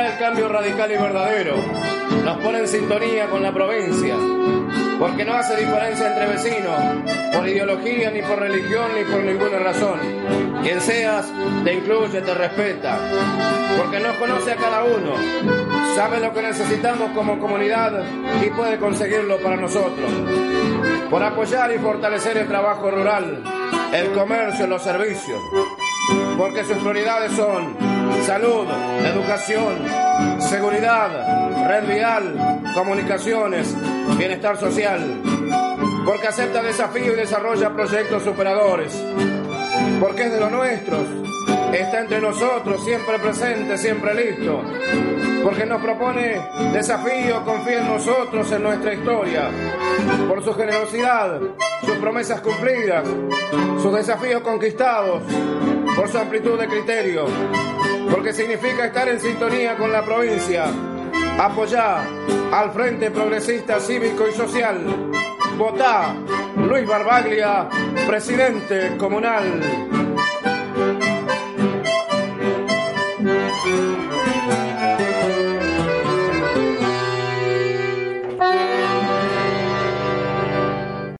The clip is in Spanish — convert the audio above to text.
El cambio radical y verdadero. Nos pone en sintonía con la provincia. Porque no hace diferencia entre vecinos, por ideología, ni por religión, ni por ninguna razón. Quien seas, te incluye, te respeta. Porque nos conoce a cada uno. Sabe lo que necesitamos como comunidad y puede conseguirlo para nosotros. Por apoyar y fortalecer el trabajo rural, el comercio, los servicios. Porque sus prioridades son salud, educación, seguridad, red vial, comunicaciones, bienestar social. Porque acepta desafío y desarrolla proyectos superadores. Porque es de los nuestros. Está entre nosotros, siempre presente, siempre listo. Porque nos propone desafío, confía en nosotros, en nuestra historia. Por su generosidad, sus promesas cumplidas, sus desafíos conquistados, por su amplitud de criterio, porque significa estar en sintonía con la provincia, apoyar al Frente Progresista Cívico y Social, votar Luis Barbaglia, presidente comunal.